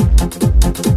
Thank you.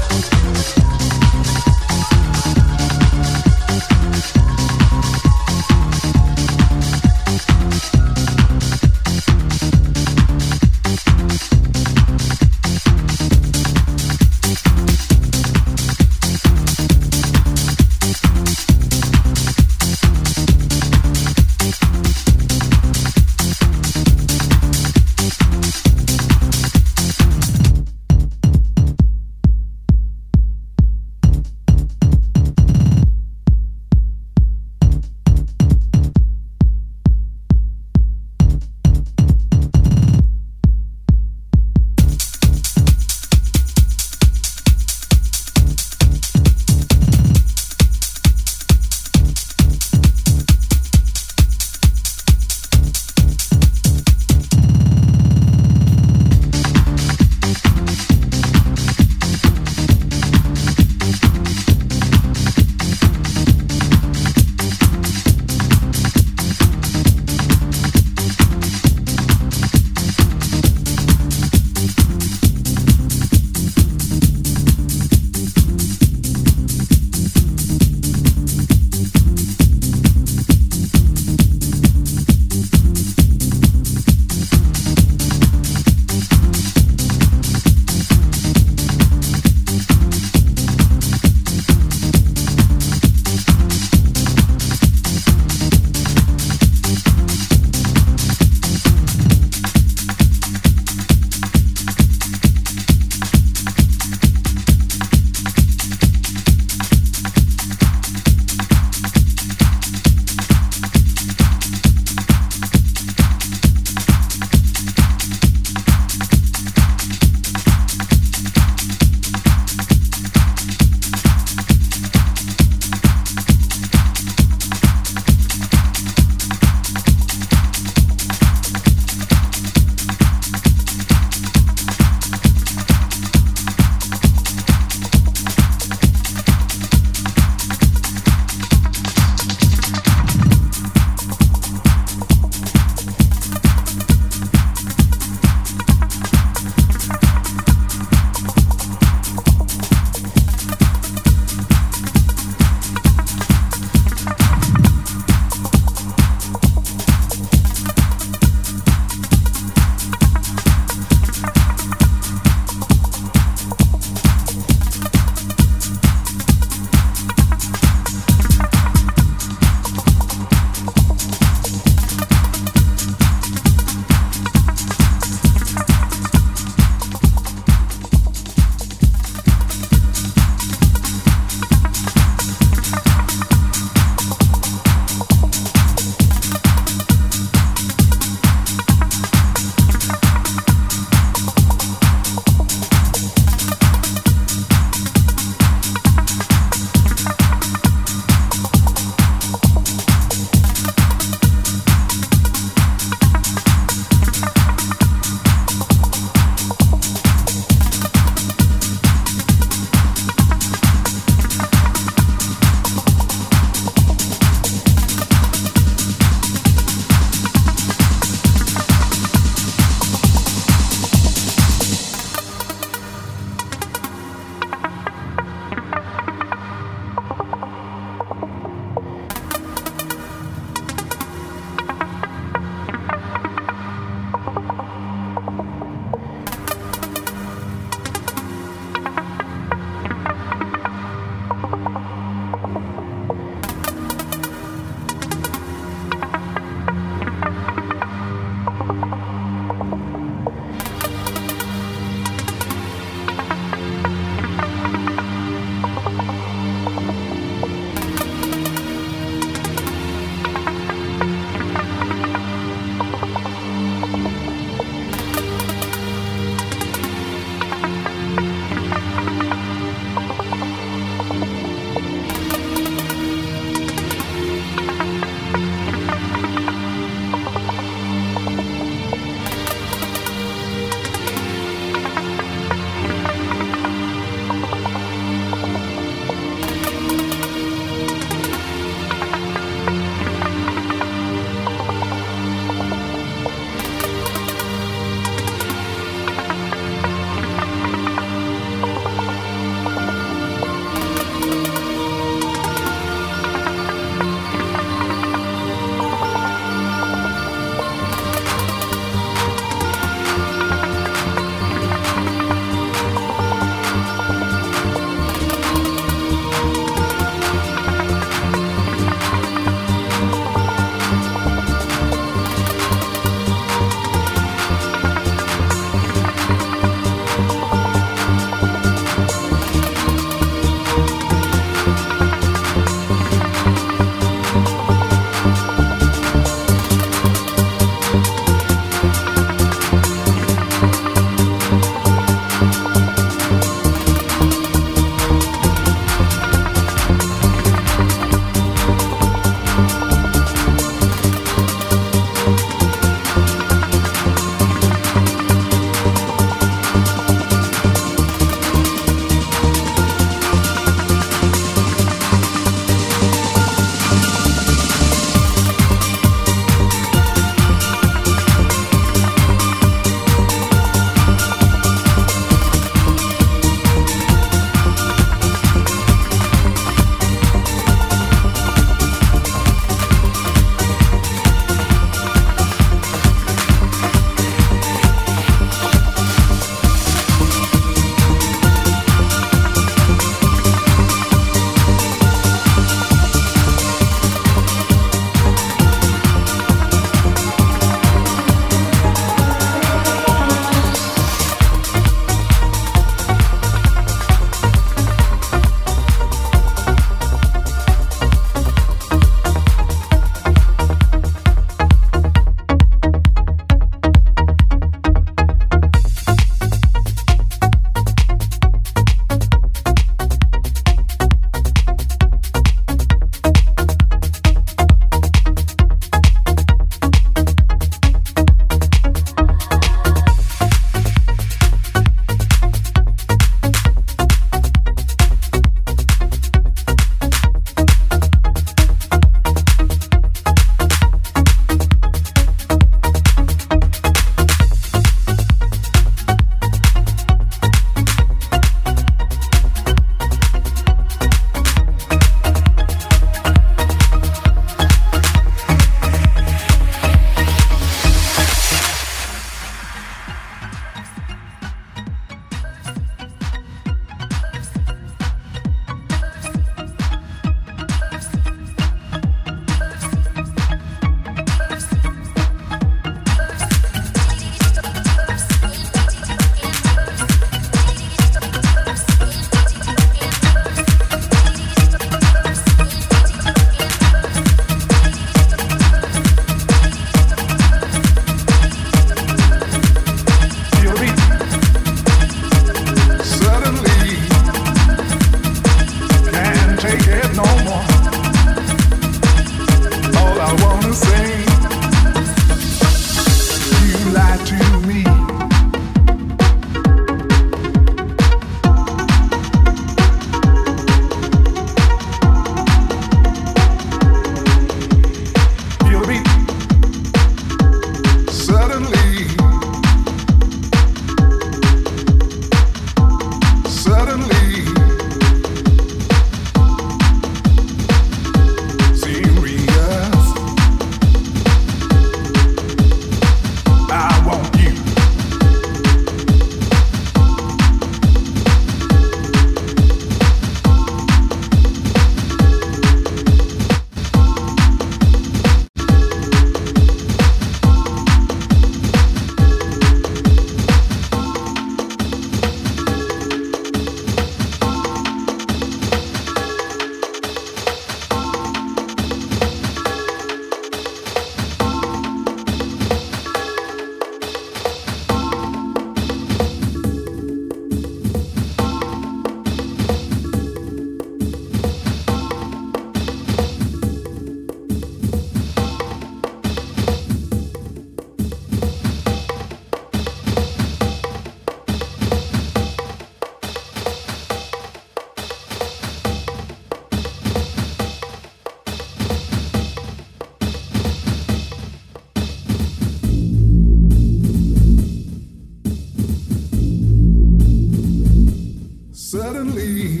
suddenly.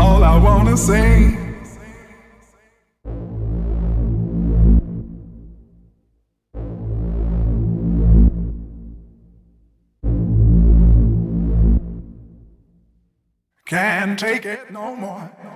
All I wanna say. Can't take it no more.